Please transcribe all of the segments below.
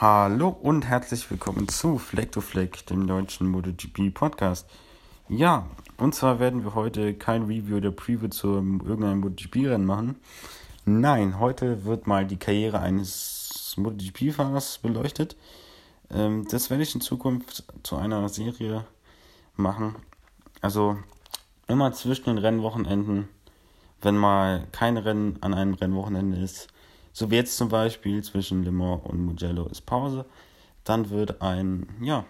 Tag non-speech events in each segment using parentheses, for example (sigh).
Hallo und herzlich willkommen zu Fleck to Fleck, dem deutschen MotoGP Podcast. Ja, und zwar werden wir heute kein Review oder Preview zu irgendeinem MotoGP-Rennen machen. Nein, heute wird mal die Karriere eines MotoGP-Fahrers beleuchtet. Ähm, das werde ich in Zukunft zu einer Serie machen. Also immer zwischen den Rennwochenenden, wenn mal kein Rennen an einem Rennwochenende ist, so wie jetzt zum Beispiel zwischen Le Mans und Mugello ist Pause, dann wird ein, ja,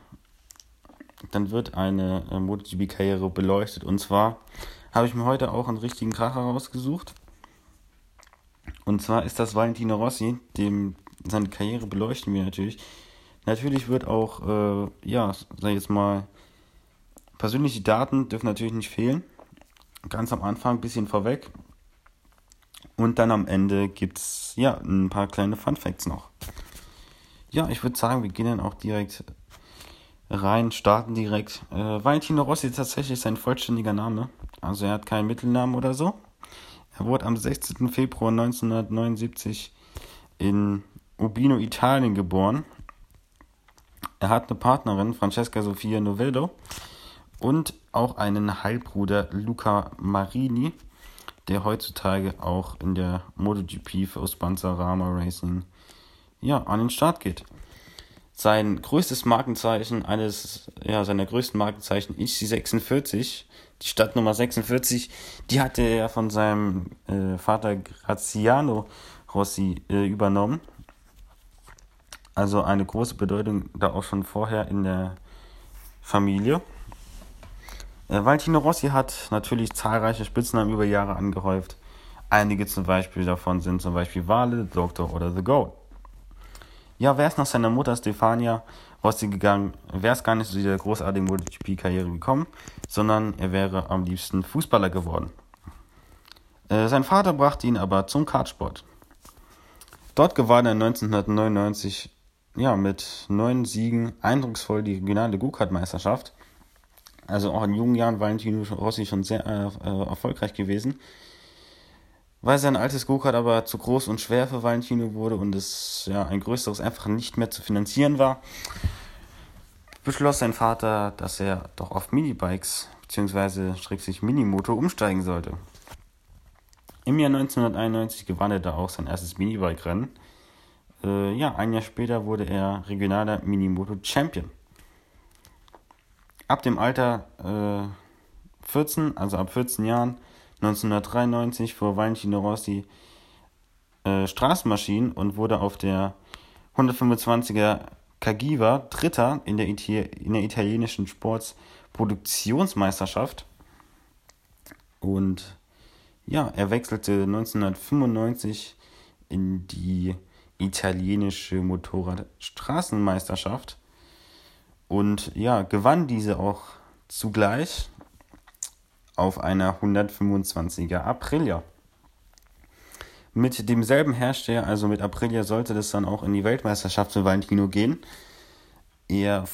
dann wird eine äh, MotoGP-Karriere beleuchtet. Und zwar habe ich mir heute auch einen richtigen Kracher rausgesucht. Und zwar ist das Valentino Rossi, dem seine Karriere beleuchten wir natürlich. Natürlich wird auch, äh, ja, sag ich jetzt mal, persönliche Daten dürfen natürlich nicht fehlen. Ganz am Anfang ein bisschen vorweg. Und dann am Ende gibt es ja ein paar kleine Fun Facts noch. Ja, ich würde sagen, wir gehen dann auch direkt rein, starten direkt. Äh, Valentino Rossi ist tatsächlich sein vollständiger Name. Also er hat keinen Mittelnamen oder so. Er wurde am 16. Februar 1979 in Urbino, Italien geboren. Er hat eine Partnerin, Francesca Sofia Novello, und auch einen Heilbruder, Luca Marini, der heutzutage auch in der MotoGP für Rama Racing ja, an den Start geht. Sein größtes Markenzeichen, eines ja, seiner größten Markenzeichen ist die 46, die Stadtnummer 46, die hatte er von seinem äh, Vater Graziano Rossi äh, übernommen. Also eine große Bedeutung da auch schon vorher in der Familie. Äh, Valentino Rossi hat natürlich zahlreiche Spitznamen über Jahre angehäuft. Einige zum Beispiel davon sind zum Beispiel Wale, Doktor oder The Goat. Ja, wäre es nach seiner Mutter Stefania Rossi gegangen, wäre es gar nicht zu dieser großartigen MotoGP-Karriere gekommen, sondern er wäre am liebsten Fußballer geworden. Äh, sein Vater brachte ihn aber zum Kartsport. Dort gewann er 1999 ja, mit neun Siegen eindrucksvoll die regionale Go-Kart-Meisterschaft also auch in jungen Jahren Valentino Rossi schon sehr äh, äh, erfolgreich gewesen. Weil sein altes Go-Kart aber zu groß und schwer für Valentino wurde und es ja ein größeres einfach nicht mehr zu finanzieren war, beschloss sein Vater, dass er doch auf Minibikes bzw. schrägstrich Minimoto umsteigen sollte. Im Jahr 1991 gewann er da auch sein erstes Minibike-Rennen. Äh, ja, ein Jahr später wurde er regionaler Minimoto-Champion ab dem Alter äh, 14, also ab 14 Jahren, 1993 fuhr Valentino Rossi äh, Straßenmaschinen und wurde auf der 125er Cagiva Dritter in der, Iti in der italienischen Sportsproduktionsmeisterschaft. Und ja, er wechselte 1995 in die italienische Motorradstraßenmeisterschaft und ja, gewann diese auch zugleich auf einer 125er Aprilia. Mit demselben Hersteller, also mit Aprilia, sollte das dann auch in die Weltmeisterschaft für Valentino gehen. Er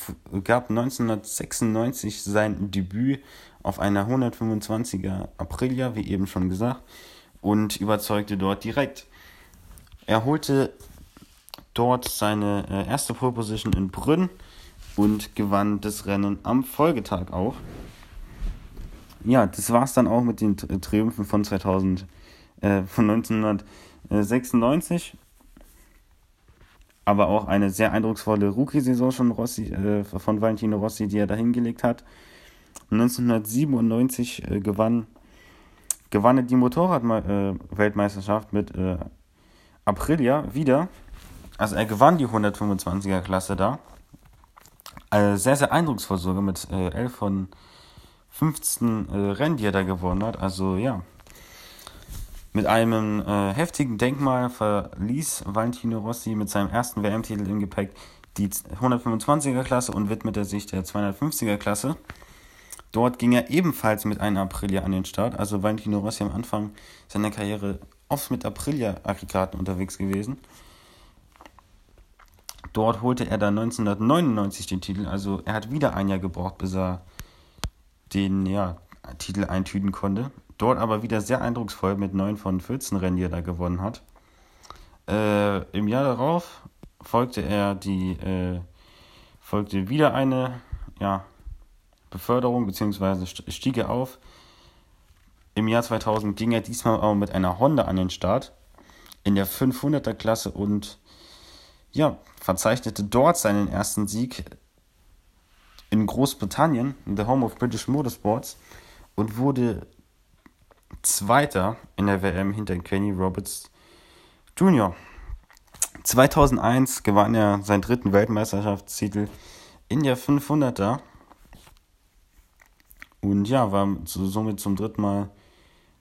gab 1996 sein Debüt auf einer 125er Aprilia, wie eben schon gesagt, und überzeugte dort direkt. Er holte dort seine äh, erste Pole Position in Brünn und gewann das Rennen am Folgetag auch. Ja, das war es dann auch mit den Triumphen von 2000, äh, von 1996. Aber auch eine sehr eindrucksvolle Rookie-Saison schon Rossi, äh, von Valentino Rossi, die er da hingelegt hat. 1997 äh, gewann, gewann er die Motorrad-Weltmeisterschaft mit äh, Aprilia wieder. Also er gewann die 125er Klasse da. Also sehr, sehr eindrucksvoll sogar mit äh, 11 von 15 äh, Rennen, die er da gewonnen hat. Also ja, mit einem äh, heftigen Denkmal verließ Valentino Rossi mit seinem ersten WM-Titel im Gepäck die 125er Klasse und widmete sich der 250er Klasse. Dort ging er ebenfalls mit einem Aprilia an den Start. Also Valentino Rossi am Anfang seiner Karriere oft mit Aprilia-Aggregaten unterwegs gewesen. Dort holte er dann 1999 den Titel. Also er hat wieder ein Jahr gebraucht, bis er den ja, Titel eintüten konnte. Dort aber wieder sehr eindrucksvoll mit 9 von 14 Rennen, die er da gewonnen hat. Äh, Im Jahr darauf folgte er die, äh, folgte wieder eine, ja, Beförderung, beziehungsweise stieg er auf. Im Jahr 2000 ging er diesmal aber mit einer Honda an den Start in der 500er Klasse und ja, verzeichnete dort seinen ersten Sieg in Großbritannien, in the Home of British Motorsports und wurde Zweiter in der WM hinter Kenny Roberts Jr. 2001 gewann er seinen dritten Weltmeisterschaftstitel in der 500er und ja, war somit zum dritten Mal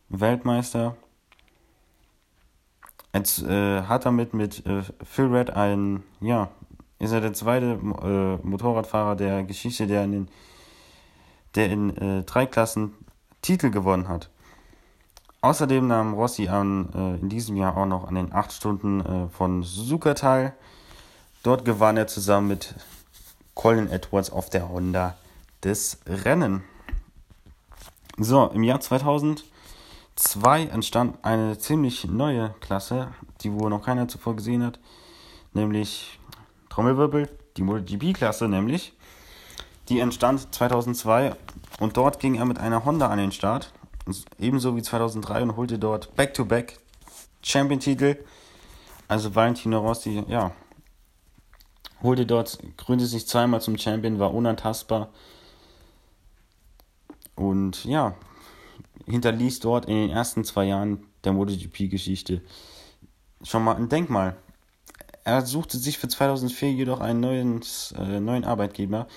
Weltmeister. Jetzt äh, hat damit mit äh, Phil Red ein, ja, ist er der zweite äh, Motorradfahrer der Geschichte, der in, den, der in äh, drei Klassen Titel gewonnen hat. Außerdem nahm Rossi an, äh, in diesem Jahr auch noch an den 8 Stunden äh, von Suzuka teil. Dort gewann er zusammen mit Colin Edwards auf der Honda das Rennen. So, im Jahr 2000 2 entstand eine ziemlich neue Klasse, die wohl noch keiner zuvor gesehen hat, nämlich Trommelwirbel, die MotoGP-Klasse nämlich. Die entstand 2002 und dort ging er mit einer Honda an den Start, ebenso wie 2003 und holte dort Back-to-Back Champion-Titel. Also Valentino Rossi, ja, holte dort, krönte sich zweimal zum Champion, war unantastbar. Und ja, hinterließ dort in den ersten zwei Jahren der MotoGP-Geschichte schon mal ein Denkmal. Er suchte sich für 2004 jedoch einen neuen, äh, neuen Arbeitgeber,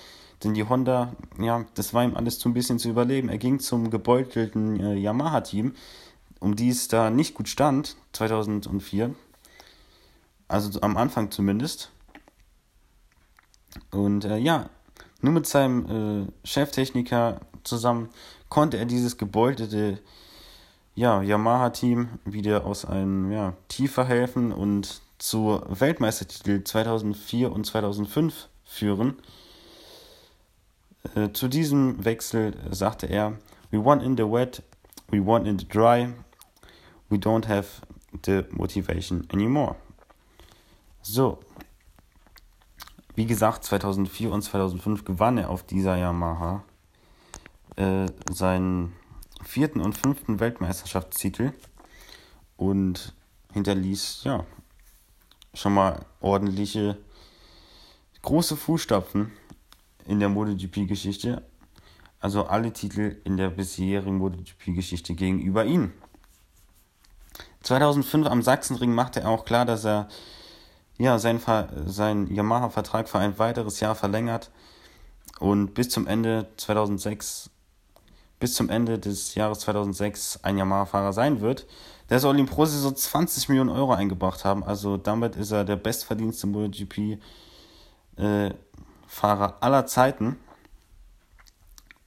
denn die Honda, ja, das war ihm alles zu ein bisschen zu überleben. Er ging zum gebeutelten äh, Yamaha-Team, um die es da nicht gut stand, 2004. Also am Anfang zumindest. Und äh, ja, nur mit seinem äh, Cheftechniker zusammen konnte er dieses gebeutelte ja, Yamaha-Team wieder aus einem ja, Tiefer helfen und zu Weltmeistertitel 2004 und 2005 führen. Äh, zu diesem Wechsel sagte er, We won in the wet, we won in the dry, we don't have the motivation anymore. So, wie gesagt, 2004 und 2005 gewann er auf dieser Yamaha äh, seinen vierten und fünften Weltmeisterschaftstitel und hinterließ ja schon mal ordentliche große Fußstapfen in der MotoGP-Geschichte. Also alle Titel in der bisherigen MotoGP-Geschichte gegenüber ihm. 2005 am Sachsenring machte er auch klar, dass er ja, seinen, seinen Yamaha-Vertrag für ein weiteres Jahr verlängert und bis zum Ende 2006 bis zum Ende des Jahres 2006 ein Yamaha-Fahrer sein wird. Der soll ihm pro Saison 20 Millionen Euro eingebracht haben. Also damit ist er der bestverdienste MotoGP-Fahrer aller Zeiten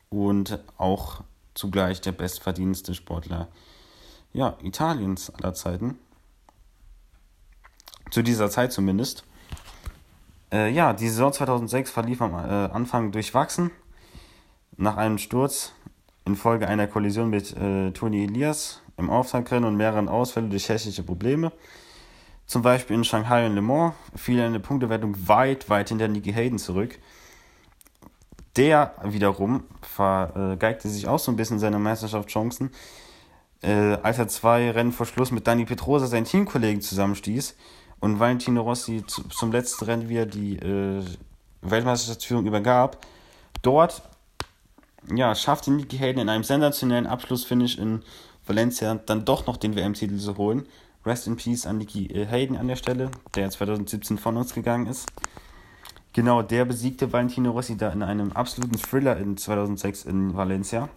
und auch zugleich der bestverdienste Sportler ja, Italiens aller Zeiten. Zu dieser Zeit zumindest. Äh, ja, die Saison 2006 verlief am äh, Anfang durchwachsen. Nach einem Sturz infolge einer Kollision mit äh, Toni Elias im Auftaktrennen und mehreren Ausfällen durch technische Probleme. Zum Beispiel in Shanghai und Le Mans fiel er in der Punktewertung weit, weit hinter Nicky Hayden zurück. Der wiederum vergeigte sich auch so ein bisschen seine Meisterschaftschancen, äh, als er zwei Rennen vor Schluss mit Dani Petrosa, seinen Teamkollegen, zusammenstieß und Valentino Rossi zu, zum letzten Rennen wieder die äh, Weltmeisterschaftsführung übergab. Dort ja, schaffte Nicky Hayden in einem sensationellen Abschlussfinish in Valencia dann doch noch den WM-Titel zu holen. Rest in Peace an Nicky äh, Hayden an der Stelle, der 2017 von uns gegangen ist. Genau, der besiegte Valentino Rossi da in einem absoluten Thriller in 2006 in Valencia.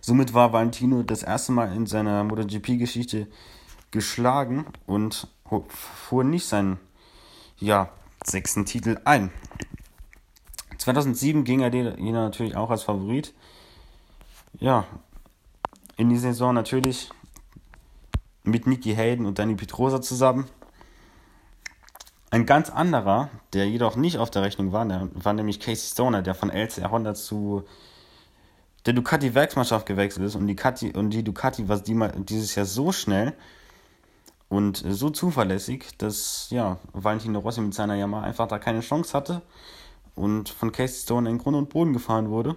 Somit war Valentino das erste Mal in seiner MotoGP-Geschichte geschlagen und fuhr nicht seinen ja, sechsten Titel ein. 2007 ging er den natürlich auch als Favorit. Ja, in die Saison natürlich mit Nicky Hayden und Danny Petrosa zusammen. Ein ganz anderer, der jedoch nicht auf der Rechnung war, der war nämlich Casey Stoner, der von LCR Honda zu der Ducati Werksmannschaft gewechselt ist und die, Ducati, und die Ducati war die, dieses Jahr so schnell und so zuverlässig, dass ja, Valentino Rossi mit seiner Yamaha einfach da keine Chance hatte und von Casey Stone in Grund und Boden gefahren wurde.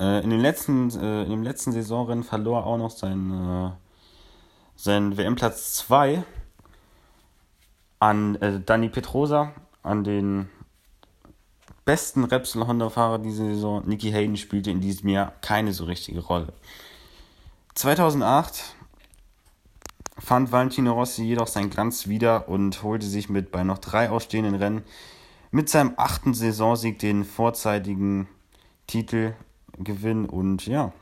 Äh, in, den letzten, äh, in dem letzten Saisonrennen verlor er auch noch sein, äh, sein WM-Platz 2 an äh, Dani Petrosa, an den besten Repsol Honda-Fahrer dieser Saison. Nicky Hayden spielte in diesem Jahr keine so richtige Rolle. 2008 fand Valentino Rossi jedoch seinen Glanz wieder und holte sich mit bei noch drei ausstehenden Rennen mit seinem achten Saisonsieg den vorzeitigen Titelgewinn und ja,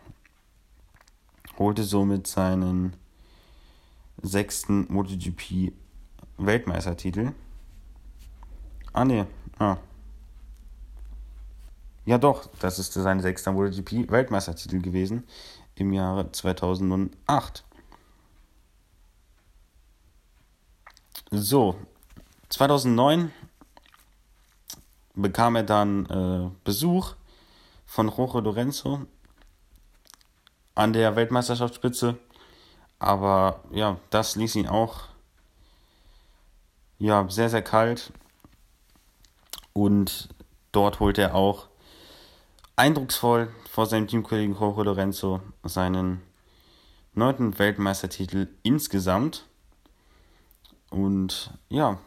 holte somit seinen sechsten MotoGP Weltmeistertitel. Ah ne, ah. Ja doch, das ist sein sechster MotoGP Weltmeistertitel gewesen im Jahre 2008. So, 2009 bekam er dann äh, Besuch von Jorge Lorenzo an der Weltmeisterschaftsspitze. Aber ja, das ließ ihn auch ja, sehr, sehr kalt. Und dort holte er auch eindrucksvoll vor seinem Teamkollegen Jorge Lorenzo seinen neunten Weltmeistertitel insgesamt. Und ja,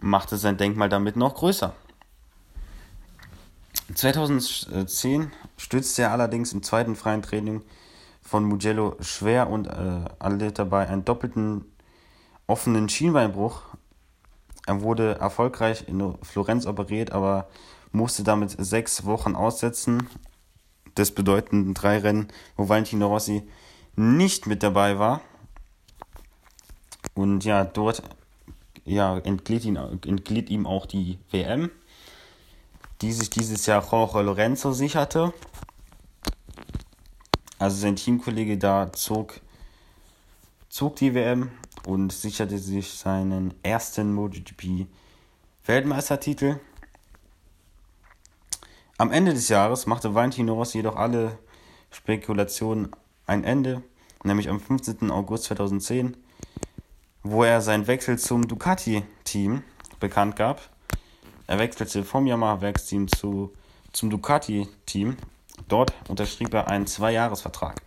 machte sein Denkmal damit noch größer. 2010 stützte er allerdings im zweiten freien Training von Mugello schwer und äh, erlitt dabei einen doppelten offenen Schienbeinbruch. Er wurde erfolgreich in Florenz operiert, aber musste damit sechs Wochen aussetzen. Das bedeutenden drei Rennen, wo Valentino Rossi nicht mit dabei war. Und ja, dort ja, entglied, ihn, entglied ihm auch die WM, die sich dieses Jahr Jorge Lorenzo sicherte. Also sein Teamkollege da zog, zog die WM und sicherte sich seinen ersten MotoGP Weltmeistertitel. Am Ende des Jahres machte Valentino Rossi jedoch alle Spekulationen ein Ende, nämlich am 15. August 2010 wo er seinen Wechsel zum Ducati-Team bekannt gab. Er wechselte vom Yamaha-Werksteam zu, zum Ducati-Team. Dort unterschrieb er einen Zweijahresvertrag.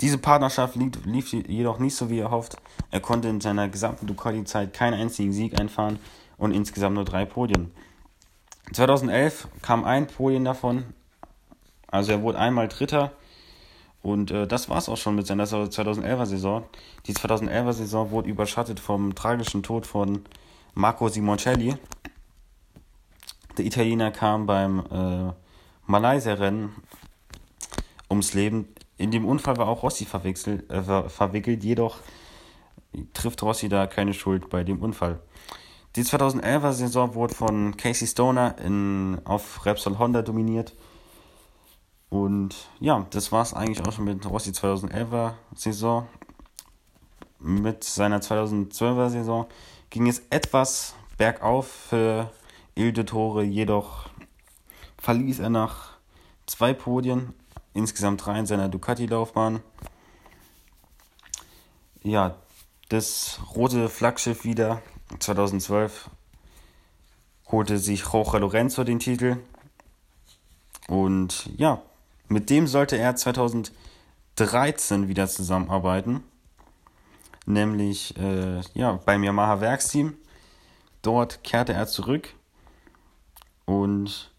Diese Partnerschaft lief, lief jedoch nicht so wie erhofft. Er konnte in seiner gesamten Ducati-Zeit keinen einzigen Sieg einfahren und insgesamt nur drei Podien. 2011 kam ein Podien davon, also er wurde einmal Dritter und äh, das war es auch schon mit seiner 2011er Saison. Die 2011er Saison wurde überschattet vom tragischen Tod von Marco Simoncelli. Der Italiener kam beim äh, Malaysia-Rennen ums Leben. In dem Unfall war auch Rossi verwechselt, äh, verwickelt, jedoch trifft Rossi da keine Schuld bei dem Unfall. Die 2011er Saison wurde von Casey Stoner in, auf Repsol Honda dominiert. Und ja, das war es eigentlich auch schon mit Rossi 2011er Saison. Mit seiner 2012er Saison ging es etwas bergauf für Il Dottore, jedoch verließ er nach zwei Podien, insgesamt drei in seiner Ducati-Laufbahn. Ja, das rote Flaggschiff wieder 2012 holte sich Jorge Lorenzo den Titel. Und ja, mit dem sollte er 2013 wieder zusammenarbeiten, nämlich äh, ja, beim Yamaha Werksteam. Dort kehrte er zurück und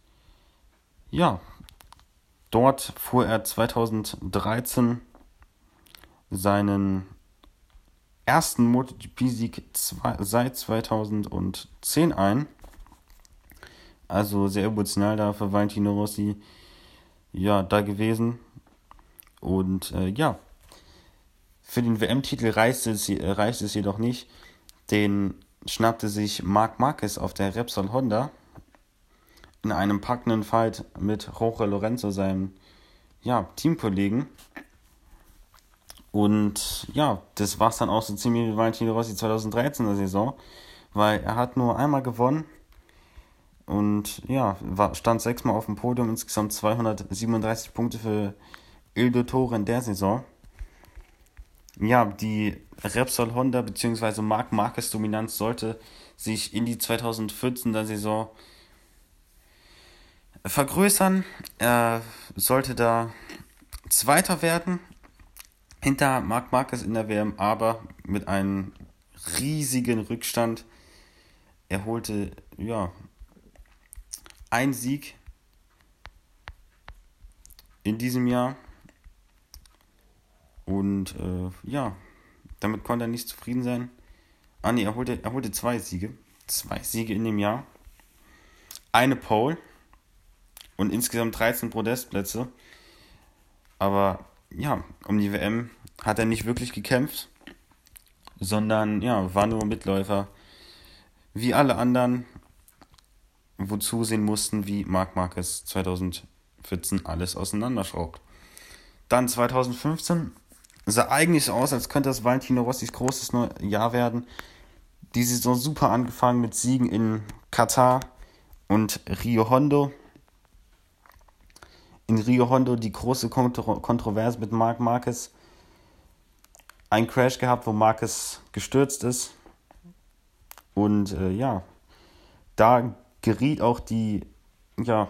ja, dort fuhr er 2013 seinen ersten MotoGP-Sieg seit 2010 ein. Also sehr emotional da für Valentino Rossi ja, da gewesen. Und äh, ja, für den WM-Titel reichte es, äh, reichte es jedoch nicht. Den schnappte sich Marc Marquez auf der Repsol Honda in einem packenden Fight mit Jorge Lorenzo, seinem ja, Teamkollegen. Und ja, das war es dann auch so ziemlich wie Valentino Rossi 2013er Saison, weil er hat nur einmal gewonnen und ja, war, stand sechsmal auf dem Podium, insgesamt 237 Punkte für Il Dottore in der Saison. Ja, die Repsol Honda bzw. Marc Marquez Dominanz sollte sich in die 2014er Saison vergrößern. Er sollte da Zweiter werden hinter Marc Marquez in der WM, aber mit einem riesigen Rückstand. Er holte ja einen Sieg in diesem Jahr und äh, ja, damit konnte er nicht zufrieden sein. Ah nee, er holte, er holte zwei Siege. Zwei Siege in dem Jahr. Eine Pole und insgesamt 13 Podestplätze. Aber ja, um die WM hat er nicht wirklich gekämpft, sondern ja, war nur Mitläufer. Wie alle anderen, wozu sehen mussten, wie Marc Marquez 2014 alles auseinanderschraubt. Dann 2015 sah eigentlich so aus, als könnte das Valentino Rossis großes Jahr werden. Die Saison super angefangen mit Siegen in Katar und Rio Hondo. In Rio Hondo die große Kontro Kontroverse mit Marc Marquez. Ein Crash gehabt, wo Marquez gestürzt ist. Und äh, ja, da geriet auch die ja,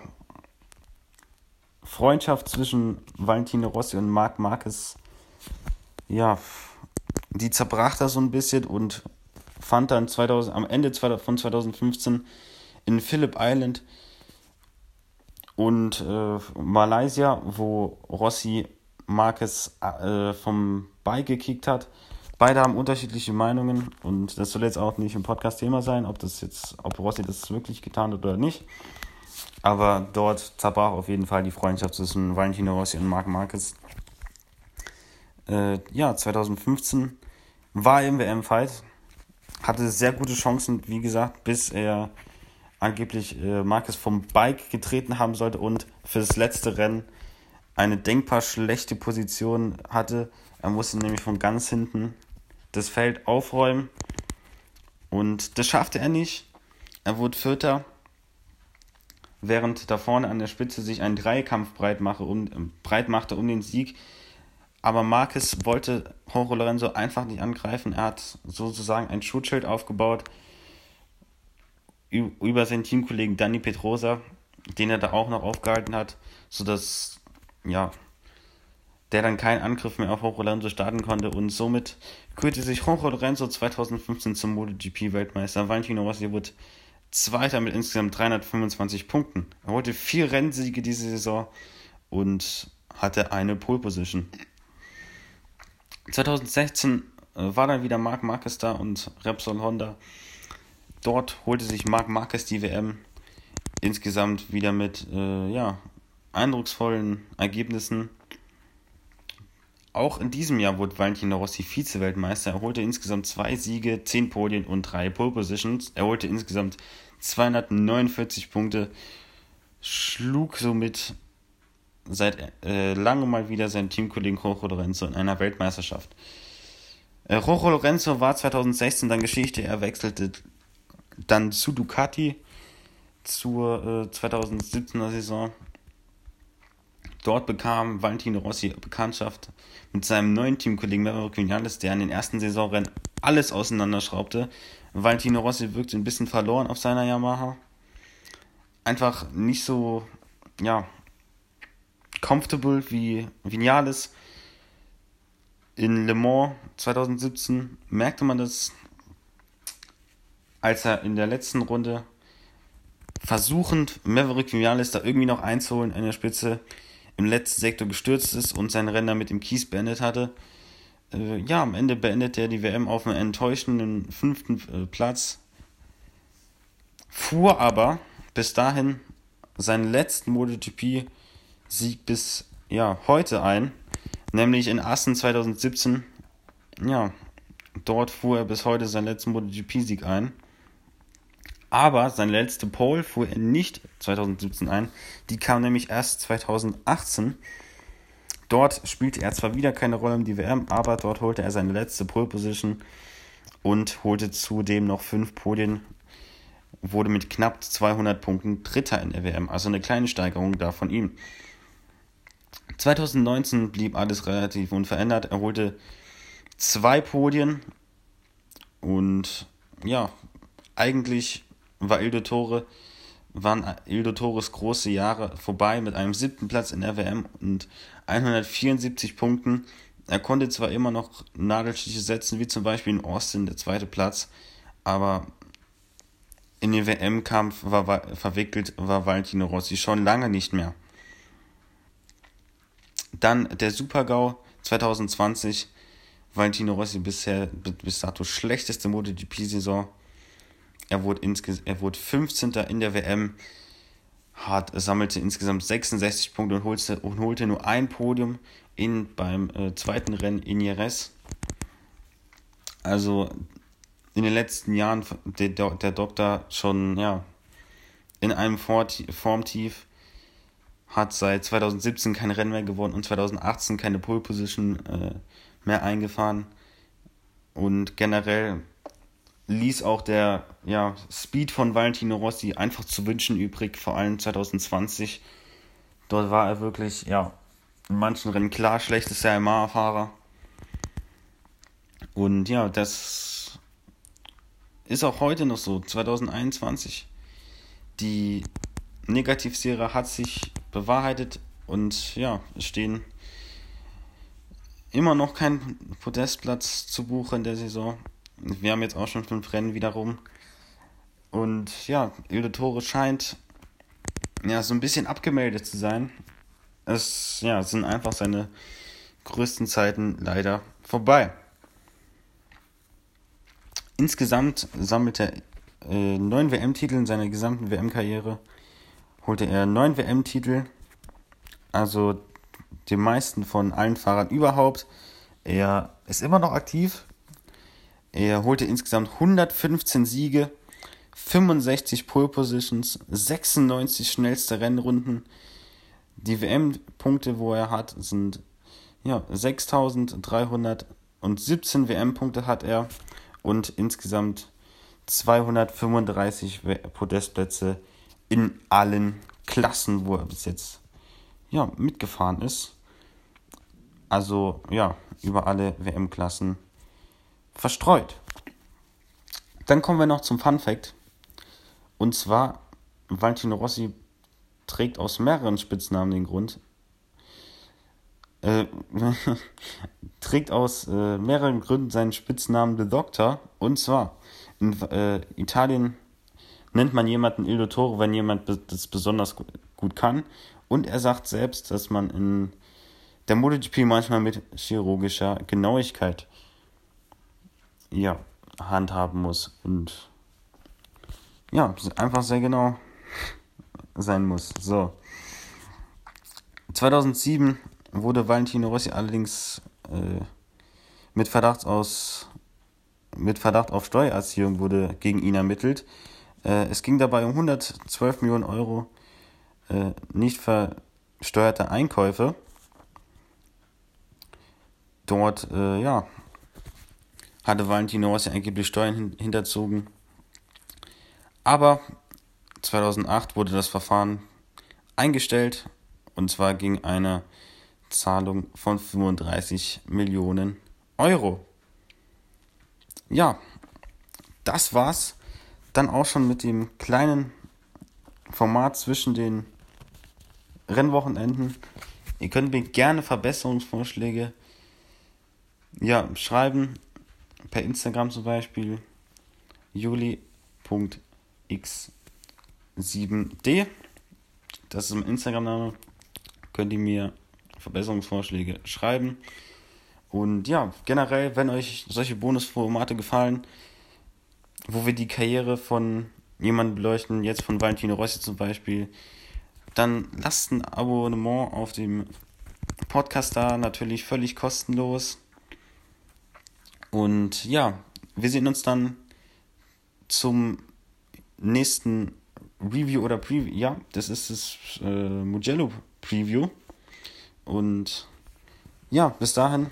Freundschaft zwischen Valentino Rossi und Marc Marquez ja, die zerbrach da so ein bisschen und fand dann 2000, am Ende von 2015 in Phillip Island und äh, Malaysia, wo Rossi Marquez äh, vom Bike gekickt hat. Beide haben unterschiedliche Meinungen und das soll jetzt auch nicht im Podcast Thema sein, ob das jetzt, ob Rossi das wirklich getan hat oder nicht. Aber dort zerbrach auf jeden Fall die Freundschaft zwischen Valentino Rossi und Marc Marquez äh, ja, 2015 war er im WM-Fight, hatte sehr gute Chancen, wie gesagt, bis er angeblich äh, Marquez vom Bike getreten haben sollte und für das letzte Rennen eine denkbar schlechte Position hatte. Er musste nämlich von ganz hinten das Feld aufräumen und das schaffte er nicht. Er wurde Vierter, während da vorne an der Spitze sich ein Dreikampf breit, mache, um, breit machte um den Sieg. Aber Marquez wollte Jorge Lorenzo einfach nicht angreifen. Er hat sozusagen ein Schutzschild aufgebaut über seinen Teamkollegen Danny Petrosa, den er da auch noch aufgehalten hat, sodass, ja, der dann keinen Angriff mehr auf Jorge Lorenzo starten konnte und somit kürte sich Jorge Lorenzo 2015 zum MotoGP-Weltmeister. Valentino Rossi wurde Zweiter mit insgesamt 325 Punkten. Er holte vier Rennsiege diese Saison und hatte eine Pole Position. 2016 äh, war dann wieder Marc Marquez da und Repsol Honda. Dort holte sich Marc Marquez die WM insgesamt wieder mit äh, ja, eindrucksvollen Ergebnissen. Auch in diesem Jahr wurde Valentino Rossi Vize-Weltmeister. Er holte insgesamt zwei Siege, zehn Podien und drei Pole Positions. Er holte insgesamt 249 Punkte, schlug somit seit äh, langem mal wieder seinen Teamkollegen Rojo Lorenzo in einer Weltmeisterschaft. Äh, Rojo Lorenzo war 2016 dann Geschichte, er wechselte dann zu Ducati zur äh, 2017er Saison. Dort bekam Valentino Rossi Bekanntschaft mit seinem neuen Teamkollegen Maverick Vinales, der in den ersten Saisonrennen alles auseinanderschraubte. Valentino Rossi wirkte ein bisschen verloren auf seiner Yamaha. Einfach nicht so, ja, comfortable wie Vinales. In Le Mans 2017 merkte man das, als er in der letzten Runde versuchend Maverick Vinales da irgendwie noch einzuholen in der Spitze im letzten Sektor gestürzt ist und sein Rennen mit dem Kies beendet hatte. Äh, ja, am Ende beendet er die WM auf einem enttäuschenden fünften äh, Platz. Fuhr aber bis dahin seinen letzten MotoGP Sieg bis ja, heute ein, nämlich in Assen 2017. Ja, dort fuhr er bis heute seinen letzten MotoGP-Sieg ein. Aber seine letzte Pole fuhr er nicht 2017 ein. Die kam nämlich erst 2018. Dort spielte er zwar wieder keine Rolle im DWM, aber dort holte er seine letzte Pole Position und holte zudem noch fünf Podien, wurde mit knapp 200 Punkten Dritter in der WM. Also eine kleine Steigerung da von ihm. 2019 blieb alles relativ unverändert. Er holte zwei Podien und ja, eigentlich war Ildo Tore, waren Ildo Tores große Jahre vorbei mit einem siebten Platz in der WM und 174 Punkten. Er konnte zwar immer noch Nadelstiche setzen, wie zum Beispiel in Austin, der zweite Platz, aber in den WM-Kampf war, verwickelt war Valentino Rossi schon lange nicht mehr. Dann der Super-GAU 2020. Valentino Rossi bisher bis dato schlechteste MotoGP-Saison. Er wurde, er wurde 15. in der WM, hat, sammelte insgesamt 66 Punkte und holte, und holte nur ein Podium in, beim äh, zweiten Rennen in Jerez. Also in den letzten Jahren der, der Doktor schon ja, in einem Formtief hat seit 2017 kein Rennen mehr gewonnen und 2018 keine Pole Position äh, mehr eingefahren. Und generell ließ auch der ja, Speed von Valentino Rossi einfach zu wünschen übrig, vor allem 2020. Dort war er wirklich, ja, in manchen Rennen klar schlechtester Yamaha-Fahrer. Und ja, das ist auch heute noch so, 2021. Die Negativserie hat sich bewahrheitet und ja, es stehen immer noch kein Podestplatz zu Buche in der Saison. Wir haben jetzt auch schon fünf Rennen wiederum. Und ja, Ilde Tore scheint ja so ein bisschen abgemeldet zu sein. Es ja, sind einfach seine größten Zeiten leider vorbei. Insgesamt sammelte er äh, neun WM-Titel in seiner gesamten WM-Karriere holte er neun WM-Titel, also die meisten von allen Fahrern überhaupt. Er ist immer noch aktiv. Er holte insgesamt 115 Siege, 65 Pole Positions, 96 schnellste Rennrunden. Die WM-Punkte, wo er hat, sind ja 6317 WM-Punkte hat er und insgesamt 235 Podestplätze in allen Klassen, wo er bis jetzt ja, mitgefahren ist. Also ja, über alle WM-Klassen verstreut. Dann kommen wir noch zum Fun Fact. Und zwar, Valentino Rossi trägt aus mehreren Spitznamen den Grund. Äh, (laughs) trägt aus äh, mehreren Gründen seinen Spitznamen The Doctor. Und zwar in äh, Italien nennt man jemanden Il Dottore, wenn jemand das besonders gut kann. Und er sagt selbst, dass man in der MotoGP manchmal mit chirurgischer Genauigkeit ja, handhaben muss und ja, einfach sehr genau sein muss. So. 2007 wurde Valentino Rossi allerdings äh, mit Verdacht aus mit Verdacht auf Steuererziehung wurde gegen ihn ermittelt. Äh, es ging dabei um 112 Millionen Euro äh, nicht versteuerte Einkäufe. Dort, äh, ja, hatte Valentino Rossi angeblich Steuern hin hinterzogen. Aber 2008 wurde das Verfahren eingestellt und zwar ging eine Zahlung von 35 Millionen Euro. Ja, das war's dann auch schon mit dem kleinen Format zwischen den Rennwochenenden. Ihr könnt mir gerne Verbesserungsvorschläge ja, schreiben. Per Instagram zum Beispiel juli.x7d. Das ist mein Instagram-Name. Könnt ihr mir Verbesserungsvorschläge schreiben. Und ja, generell, wenn euch solche Bonusformate gefallen, wo wir die Karriere von jemandem beleuchten, jetzt von Valentino Rossi zum Beispiel, dann lasst ein Abonnement auf dem Podcast da, natürlich völlig kostenlos. Und ja, wir sehen uns dann zum nächsten Review oder Preview. Ja, das ist das äh, Mugello Preview. Und ja, bis dahin,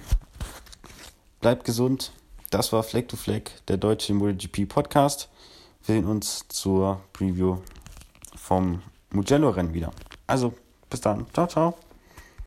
bleibt gesund. Das war Fleck to Fleck, der deutsche MotoGP Podcast. Wir sehen uns zur Preview vom Mugello-Rennen wieder. Also, bis dann. Ciao, ciao.